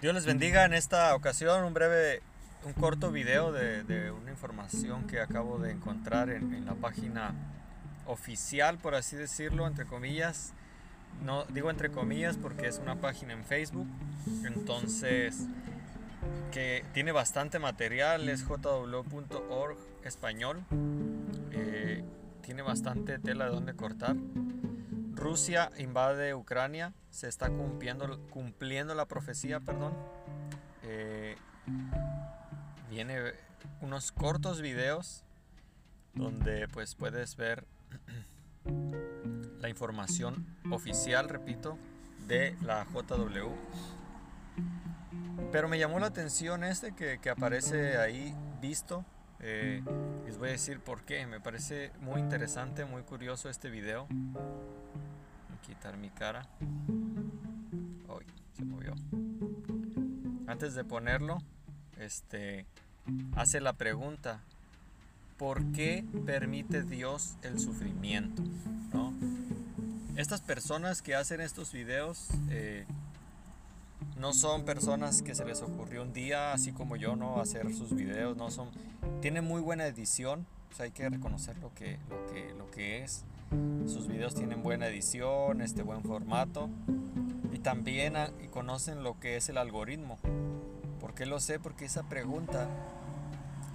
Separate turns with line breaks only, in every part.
Dios les bendiga en esta ocasión, un breve, un corto video de, una información que acabo de encontrar en, la página oficial, por así decirlo, entre comillas. No digo entre comillas porque es una página en Facebook, entonces que tiene bastante material, es jw.org español, eh, tiene bastante tela de donde cortar. Rusia invade Ucrania, se está cumpliendo, cumpliendo la profecía, perdón. Eh, viene unos cortos videos donde pues puedes ver la información oficial, repito, de la JW. Pero me llamó la atención este que, aparece ahí visto. Eh, les voy a decir por qué. Me parece muy interesante, muy curioso este video mi cara. Hoy se movió. Antes de ponerlo, este hace la pregunta: ¿por qué permite Dios el sufrimiento? Estas personas que hacen estos videos eh, no son personas que se les ocurrió un día, así como yo, ¿no? Hacer sus videos, no son. Tienen muy buena edición, hay que reconocer lo que, lo que, lo que es. Sus videos tienen buena edición, este buen formato y también ah, y conocen lo que es el algoritmo. ¿Por qué lo sé? Porque esa pregunta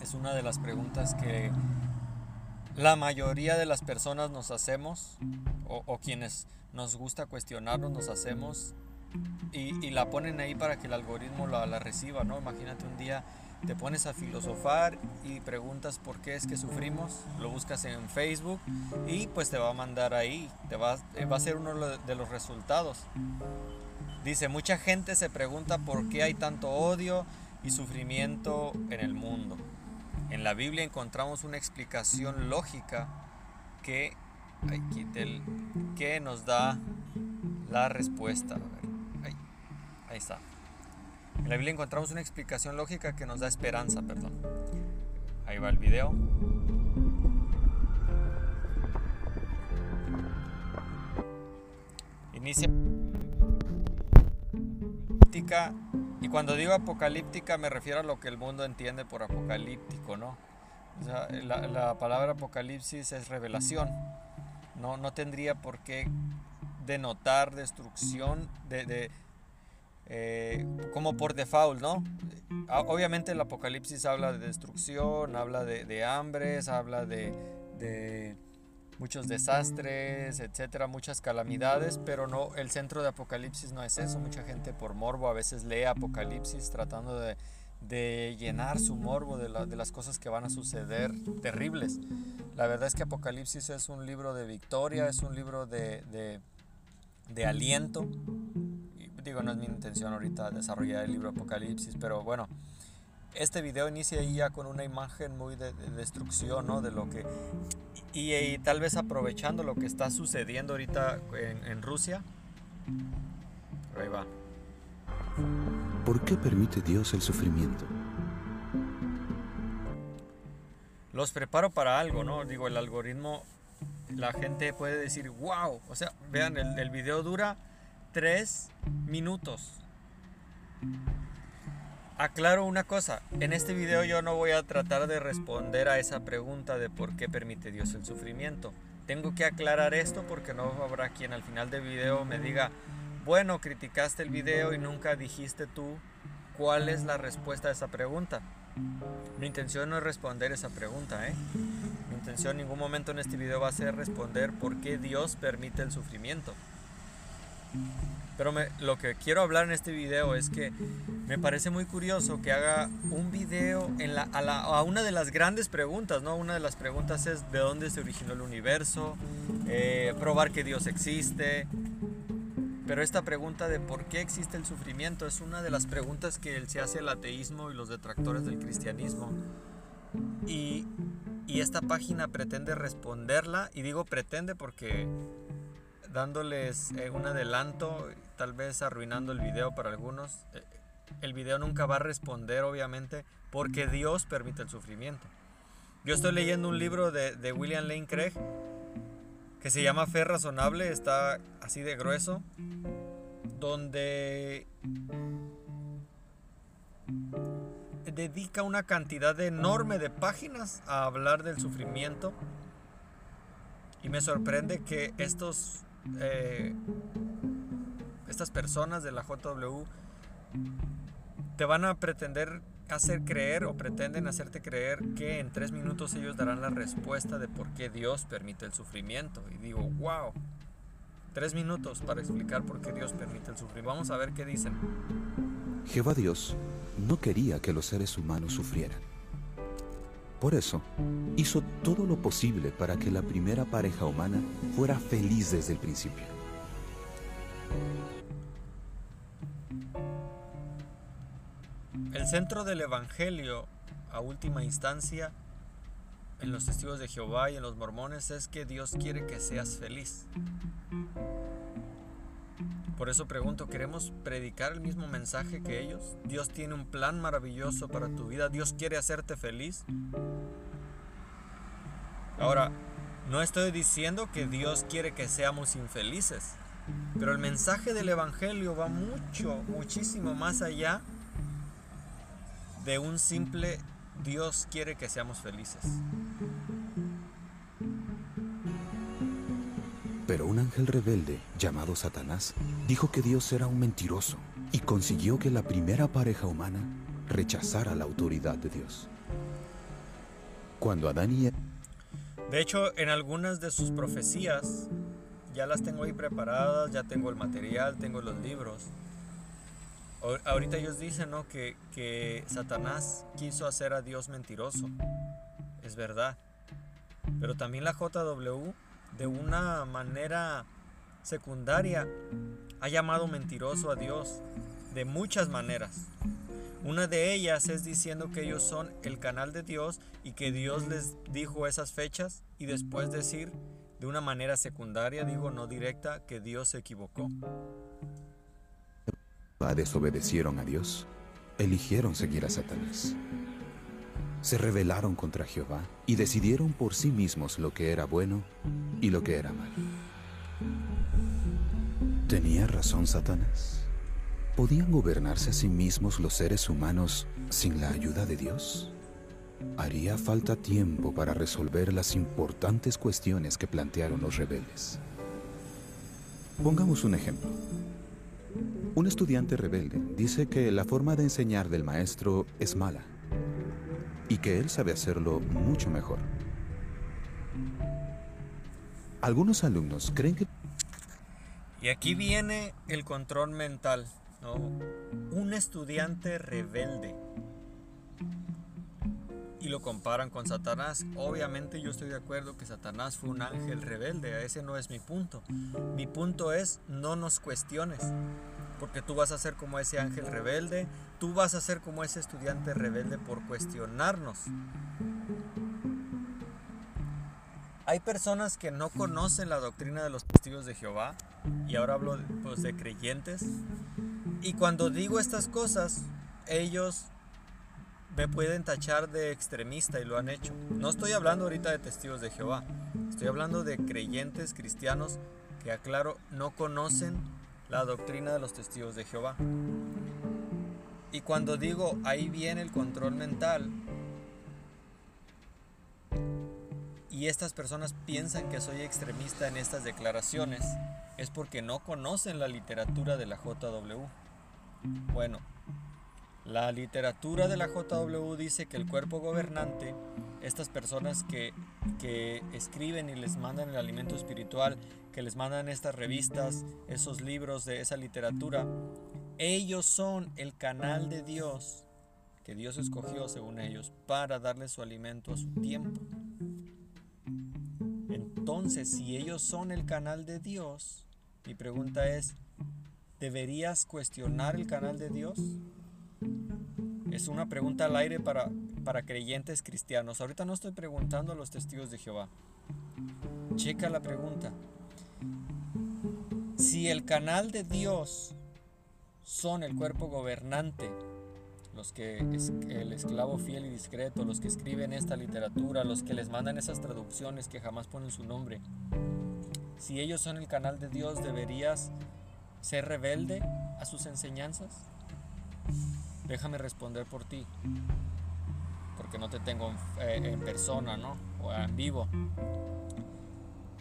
es una de las preguntas que la mayoría de las personas nos hacemos o, quienes nos gusta cuestionarnos nos hacemos y, la ponen ahí para que el algoritmo la, reciba, ¿no? Imagínate un día te pones a filosofar y preguntas por qué es que sufrimos, lo buscas en Facebook y pues te va a mandar ahí, te va, eh, va a ser uno de los resultados. Dice, mucha gente se pregunta por qué hay tanto odio y sufrimiento en el mundo. En la Biblia encontramos una explicación lógica que, que nos da la respuesta. ahí, ahí está. En la Biblia encontramos una explicación lógica que nos da esperanza, perdón. Ahí va el video. Inicia y cuando digo apocalíptica me refiero a lo que el mundo entiende por apocalíptico, ¿no? O sea, la, palabra apocalipsis es revelación. No, no tendría por qué denotar destrucción, de eh, como por default, ¿no? Ah, obviamente el Apocalipsis habla de destrucción, habla de, hambres, habla de, muchos desastres, etcétera, muchas calamidades, pero no, el centro de Apocalipsis no es eso. Mucha gente por morbo a veces lee Apocalipsis tratando de, llenar su morbo de, las cosas que van a suceder terribles. La verdad es que Apocalipsis es un libro de victoria, es un libro de aliento, digo, no es mi intención ahorita desarrollar el libro Apocalipsis, pero bueno, este video inicia ahí ya con una imagen muy de, destrucción, ¿no? De lo que... Y, tal vez aprovechando lo que está sucediendo ahorita en, Rusia. ahí va.
¿Por qué permite Dios el sufrimiento?
Los preparo para algo, ¿no? Digo, el algoritmo, la gente puede decir, wow, o sea, vean, el, el video dura tres minutos. Aclaro una cosa, en este video yo no voy a tratar de responder a esa pregunta de por qué permite Dios el sufrimiento. Tengo que aclarar esto porque no habrá quien al final del video me diga, bueno, criticaste el video y nunca dijiste tú cuál es la respuesta a esa pregunta. Mi intención no es responder esa pregunta, ¿eh? Mi intención en ningún momento en este video va a ser responder por qué Dios permite el sufrimiento. Pero lo que quiero hablar en este video es que me parece muy curioso que haga un video en la, a, una de las grandes preguntas, ¿no? Una de las preguntas es de dónde se originó el universo, eh, probar que Dios existe. Pero esta pregunta de por qué existe el sufrimiento es una de las preguntas que se hace el ateísmo y los detractores del cristianismo. Y, y esta página pretende responderla, y digo pretende porque dándoles eh, un adelanto, tal vez arruinando el video para algunos. Eh, el video nunca va a responder, obviamente, porque Dios permite el sufrimiento. Yo estoy leyendo un libro de, William Lane Craig que se llama Fe Razonable, está así de grueso, donde dedica una cantidad enorme de páginas a hablar del sufrimiento. Y me sorprende que estos, eh, estas personas de la JW te van a pretender hacer creer o pretenden hacerte creer que en tres minutos ellos darán la respuesta de por qué Dios permite el sufrimiento. Y digo, wow, tres minutos para explicar por qué Dios permite el sufrimiento. Vamos a ver qué dicen.
Jehová Dios no quería que los seres humanos sufrieran. Por eso, hizo todo lo posible para que la primera pareja humana fuera feliz desde el principio.
El centro del Evangelio, a última instancia, en los testigos de Jehová y en los mormones, es que Dios quiere que seas feliz. Por eso pregunto, ¿queremos predicar el mismo mensaje que ellos? Dios tiene un plan maravilloso para tu vida. Dios quiere hacerte feliz. Ahora, no estoy diciendo que Dios quiere que seamos infelices, pero el mensaje del Evangelio va mucho, muchísimo más allá de un simple Dios quiere que seamos felices.
Pero un ángel rebelde llamado Satanás dijo que Dios era un mentiroso y consiguió que la primera pareja humana rechazara la autoridad de Dios. Cuando Adán y
De hecho, en algunas de sus profecías, ya las tengo ahí preparadas, ya tengo el material, tengo los libros. Ahorita ellos dicen ¿no? que, que Satanás quiso hacer a Dios mentiroso. Es verdad. Pero también la JW, de una manera secundaria, ha llamado mentiroso a Dios de muchas maneras. Una de ellas es diciendo que ellos son el canal de Dios y que Dios les dijo esas fechas y después decir de una manera secundaria, digo no directa, que Dios se equivocó
desobedecieron a Dios, eligieron seguir a Satanás. Se rebelaron contra Jehová y decidieron por sí mismos lo que era bueno y lo que era mal. ¿Tenía razón Satanás? ¿Podían gobernarse a sí mismos los seres humanos sin la ayuda de Dios? Haría falta tiempo para resolver las importantes cuestiones que plantearon los rebeldes. Pongamos un ejemplo. Un estudiante rebelde dice que la forma de enseñar del maestro es mala y que él sabe hacerlo mucho mejor. Algunos alumnos creen que...
Y aquí viene el control mental, Un estudiante rebelde. Y lo comparan con Satanás. Obviamente yo estoy de acuerdo que Satanás fue un ángel rebelde. Ese no es mi punto. Mi punto es no nos cuestiones porque tú vas a ser como ese ángel rebelde, tú vas a ser como ese estudiante rebelde por cuestionarnos. Hay personas que no conocen la doctrina de los testigos de Jehová, y ahora hablo pues, de creyentes, y cuando digo estas cosas, ellos me pueden tachar de extremista y lo han hecho. No estoy hablando ahorita de testigos de Jehová, estoy hablando de creyentes cristianos que, aclaro, no conocen la doctrina de los testigos de Jehová. Y cuando digo ahí viene el control mental, y estas personas piensan que soy extremista en estas declaraciones, es porque no conocen la literatura de la JW. Bueno, la literatura de la JW dice que el cuerpo gobernante, estas personas que, que, escriben y les mandan el alimento espiritual, que les mandan estas revistas, esos libros de esa literatura, ellos son el canal de Dios que Dios escogió según ellos para darle su alimento a su tiempo. Entonces, si ellos son el canal de Dios, mi pregunta es, ¿deberías cuestionar el canal de Dios? Es una pregunta al aire para, para creyentes cristianos. Ahorita no estoy preguntando a los testigos de Jehová. Checa la pregunta. Si el canal de Dios son el cuerpo gobernante, los que es el esclavo fiel y discreto, los que escriben esta literatura, los que les mandan esas traducciones que jamás ponen su nombre. Si ellos son el canal de Dios, ¿deberías ser rebelde a sus enseñanzas? déjame responder por ti, porque no te tengo en, eh, persona, ¿no? O en vivo.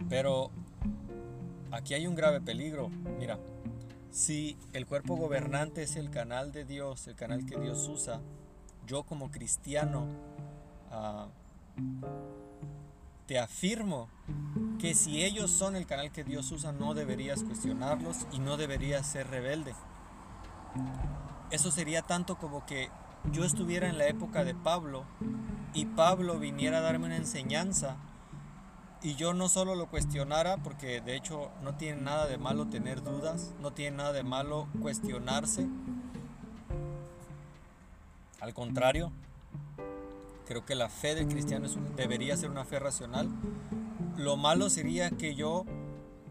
Pero aquí hay un grave peligro. Mira, si el cuerpo gobernante es el canal de Dios, el canal que Dios usa, yo como cristiano ah, te afirmo que si ellos son el canal que Dios usa, no deberías cuestionarlos y no deberías ser rebelde. Eso sería tanto como que yo estuviera en la época de Pablo y Pablo viniera a darme una enseñanza y yo no solo lo cuestionara, porque de hecho no tiene nada de malo tener dudas, no tiene nada de malo cuestionarse. Al contrario, creo que la fe del cristiano debería ser una fe racional. Lo malo sería que yo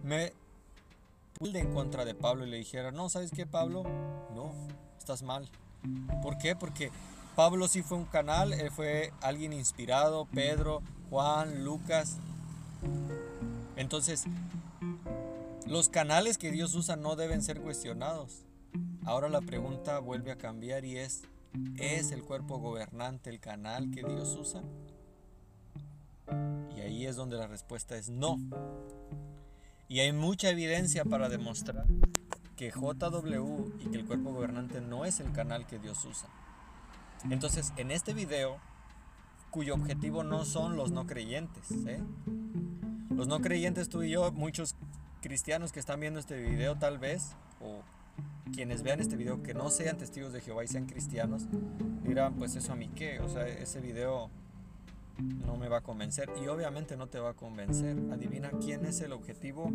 me pulde en contra de Pablo y le dijera, no, ¿sabes qué, Pablo? No, estás mal. ¿Por qué? Porque Pablo sí fue un canal, él fue alguien inspirado, Pedro, Juan, Lucas, entonces, los canales que Dios usa no deben ser cuestionados. Ahora la pregunta vuelve a cambiar y es, ¿es el cuerpo gobernante el canal que Dios usa? Y ahí es donde la respuesta es no. Y hay mucha evidencia para demostrar que JW y que el cuerpo gobernante no es el canal que Dios usa. Entonces, en este video, cuyo objetivo no son los no creyentes, ¿eh? Los no creyentes, tú y yo, muchos cristianos que están viendo este video tal vez, o quienes vean este video que no sean testigos de Jehová y sean cristianos, dirán, pues eso a mí qué, o sea, ese video no me va a convencer y obviamente no te va a convencer. Adivina quién es el objetivo,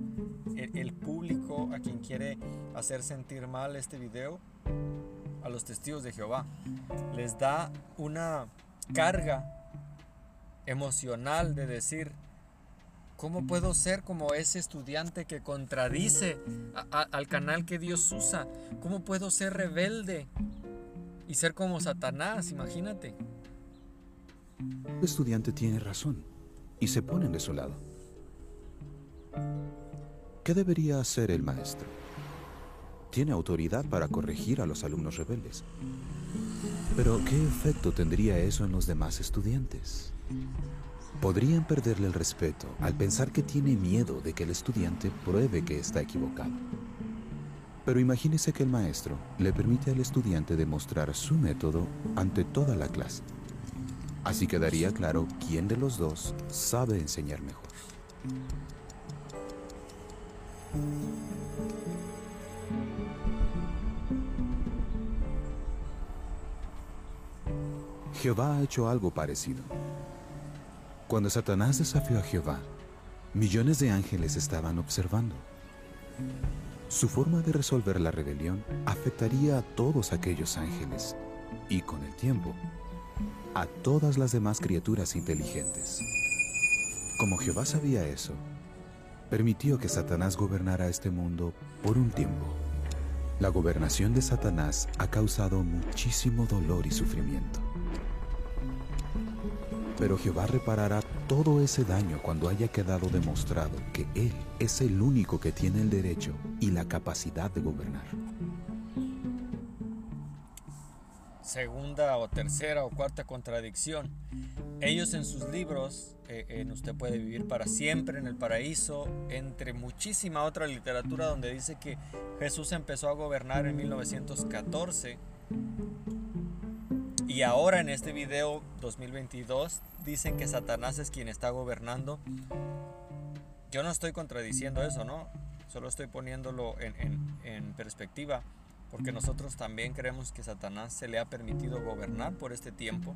el, el, público a quien quiere hacer sentir mal este video, a los testigos de Jehová. Les da una carga emocional de decir, ¿Cómo puedo ser como ese estudiante que contradice al canal que Dios usa? ¿Cómo puedo ser rebelde y ser como Satanás? Imagínate.
El estudiante tiene razón y se ponen de su lado. ¿Qué debería hacer el maestro? Tiene autoridad para corregir a los alumnos rebeldes. Pero ¿qué efecto tendría eso en los demás estudiantes? podrían perderle el respeto al pensar que tiene miedo de que el estudiante pruebe que está equivocado. Pero imagínese que el maestro le permite al estudiante demostrar su método ante toda la clase. Así quedaría claro quién de los dos sabe enseñar mejor. Jehová ha hecho algo parecido. Cuando Satanás desafió a Jehová, millones de ángeles estaban observando. Su forma de resolver la rebelión afectaría a todos aquellos ángeles y con el tiempo a todas las demás criaturas inteligentes. Como Jehová sabía eso, permitió que Satanás gobernara este mundo por un tiempo. La gobernación de Satanás ha causado muchísimo dolor y sufrimiento. Pero Jehová reparará todo ese daño cuando haya quedado demostrado que Él es el único que tiene el derecho y la capacidad de gobernar.
Segunda o tercera o cuarta contradicción. Ellos en sus libros, eh, en Usted puede vivir para siempre en el paraíso, entre muchísima otra literatura donde dice que Jesús empezó a gobernar en 1914 y ahora en este video 2022 dicen que Satanás es quien está gobernando. Yo no estoy contradiciendo eso, ¿no? Solo estoy poniéndolo en, perspectiva. Porque nosotros también creemos que Satanás se le ha permitido gobernar por este tiempo.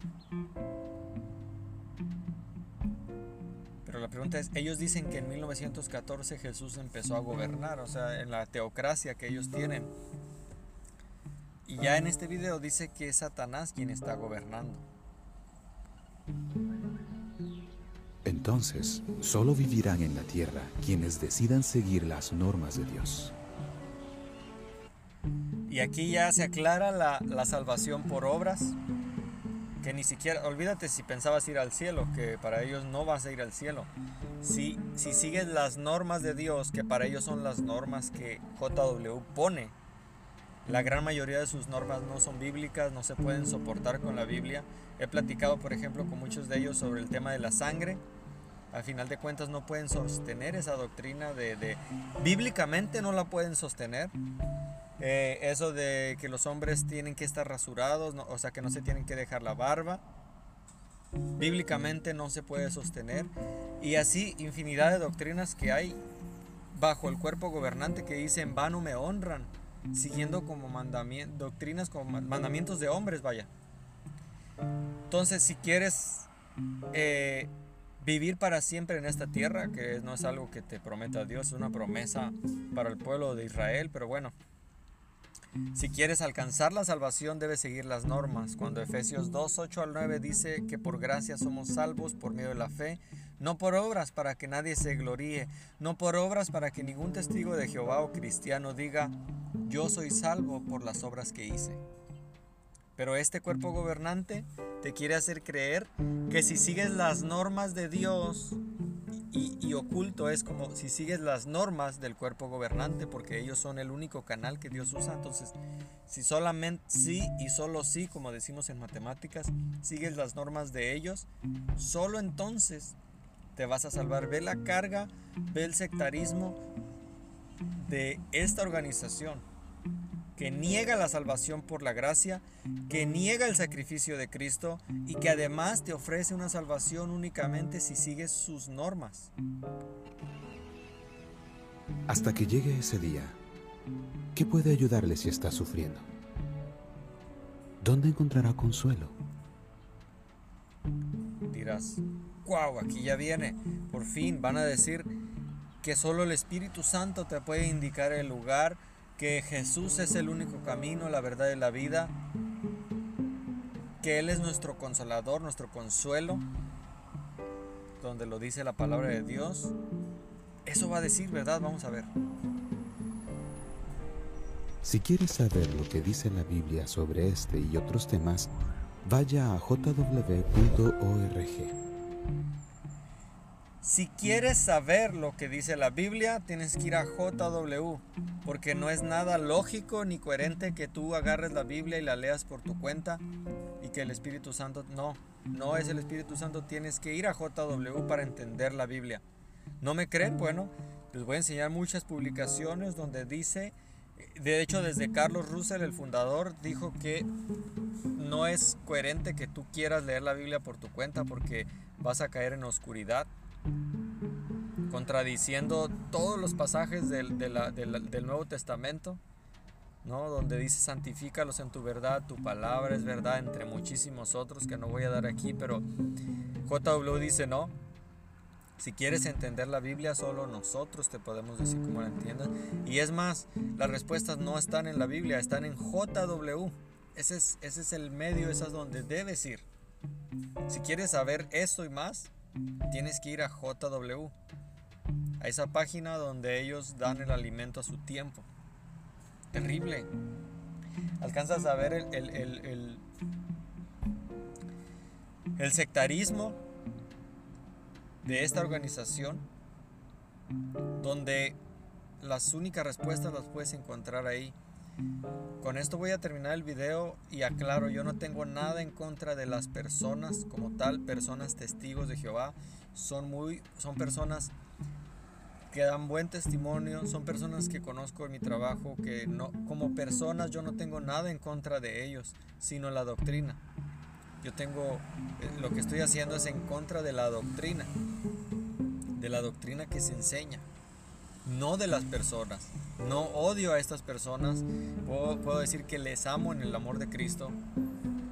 Pero la pregunta es, ellos dicen que en 1914 Jesús empezó a gobernar, o sea, en la teocracia que ellos tienen. Y ya en este video dice que es Satanás quien está gobernando.
Entonces, solo vivirán en la tierra quienes decidan seguir las normas de Dios.
Y aquí ya se aclara la, salvación por obras, que ni siquiera, olvídate si pensabas ir al cielo, que para ellos no vas a ir al cielo. Si, si sigues las normas de Dios, que para ellos son las normas que JW pone, La gran mayoría de sus normas no son bíblicas, no se pueden soportar con la Biblia. He platicado, por ejemplo, con muchos de ellos sobre el tema de la sangre. Al final de cuentas no pueden sostener esa doctrina de... bíblicamente no la pueden sostener. Eh, eso de que los hombres tienen que estar rasurados, o sea que no se tienen que dejar la barba. Bíblicamente no se puede sostener. Y así infinidad de doctrinas que hay bajo el cuerpo gobernante que dicen en vano me honran siguiendo como mandamientos, doctrinas como mandamientos de hombres, vaya. Entonces, si quieres eh, vivir para siempre en esta tierra, que no es algo que te prometa Dios, es una promesa para el pueblo de Israel, pero bueno, si quieres alcanzar la salvación debes seguir las normas. Cuando Efesios 2, 8 al 9 dice que por gracia somos salvos por medio de la fe, no por obras para que nadie se gloríe, no por obras para que ningún testigo de Jehová o cristiano diga, yo soy salvo por las obras que hice. Pero este cuerpo gobernante te quiere hacer creer que si sigues las normas de Dios y, oculto es como si sigues las normas del cuerpo gobernante porque ellos son el único canal que Dios usa. Entonces, si solamente sí y solo sí, como decimos en matemáticas, sigues las normas de ellos, solo entonces te vas a salvar. Ve la carga, ve el sectarismo de esta organización que niega la salvación por la gracia, que niega el sacrificio de Cristo y que además te ofrece una salvación únicamente si sigues sus normas.
Hasta que llegue ese día, ¿qué puede ayudarle si está sufriendo? ¿Dónde encontrará consuelo?
Dirás, wow, aquí ya viene. Por fin van a decir que solo el Espíritu Santo te puede indicar el lugar, que Jesús es el único camino, la verdad y la vida, que Él es nuestro consolador, nuestro consuelo, donde lo dice la palabra de Dios. Eso va a decir, ¿verdad? Vamos a ver.
Si quieres saber lo que dice la Biblia sobre este y otros temas, vaya a jw.org.
Si quieres saber lo que dice la Biblia, tienes que ir a JW, porque no es nada lógico ni coherente que tú agarres la Biblia y la leas por tu cuenta y que el Espíritu Santo no, no es el Espíritu Santo, tienes que ir a JW para entender la Biblia. ¿No me creen? Bueno, les voy a enseñar muchas publicaciones donde dice, de hecho desde Carlos Russell, el fundador, dijo que no es coherente que tú quieras leer la Biblia por tu cuenta porque vas a caer en oscuridad contradiciendo todos los pasajes del, del, Nuevo Testamento, ¿no? donde dice santifícalos en tu verdad, tu palabra es verdad, entre muchísimos otros que no voy a dar aquí, pero JW dice no. Si quieres entender la Biblia, solo nosotros te podemos decir cómo la entiendas. Y es más, las respuestas no están en la Biblia, están en JW. Ese es, ese es el medio, ese es donde debes ir. Si quieres saber esto y más, tienes que ir a JW, a esa página donde ellos dan el alimento a su tiempo. Terrible. Alcanzas a ver el, el, el, sectarismo de esta organización, donde las únicas respuestas las puedes encontrar ahí. Con esto voy a terminar el video y aclaro, yo no tengo nada en contra de las personas como tal, personas testigos de Jehová. Son muy son personas que dan buen testimonio, son personas que conozco en mi trabajo, que no como personas yo no tengo nada en contra de ellos, sino la doctrina. Yo tengo eh, lo que estoy haciendo es en contra de la doctrina, de la doctrina que se enseña no de las personas. No odio a estas personas. Puedo, decir que les amo en el amor de Cristo,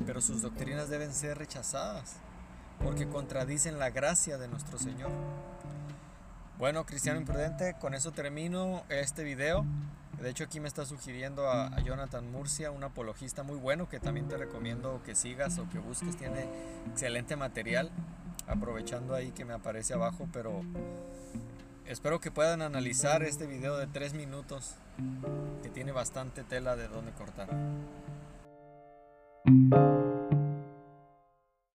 pero sus doctrinas deben ser rechazadas porque contradicen la gracia de nuestro Señor. Bueno, cristiano imprudente, con eso termino este video. De hecho, aquí me está sugiriendo a, a, Jonathan Murcia, un apologista muy bueno que también te recomiendo que sigas o que busques. Tiene excelente material, aprovechando ahí que me aparece abajo, pero Espero que puedan analizar este video de 3 minutos que tiene bastante tela de donde cortar.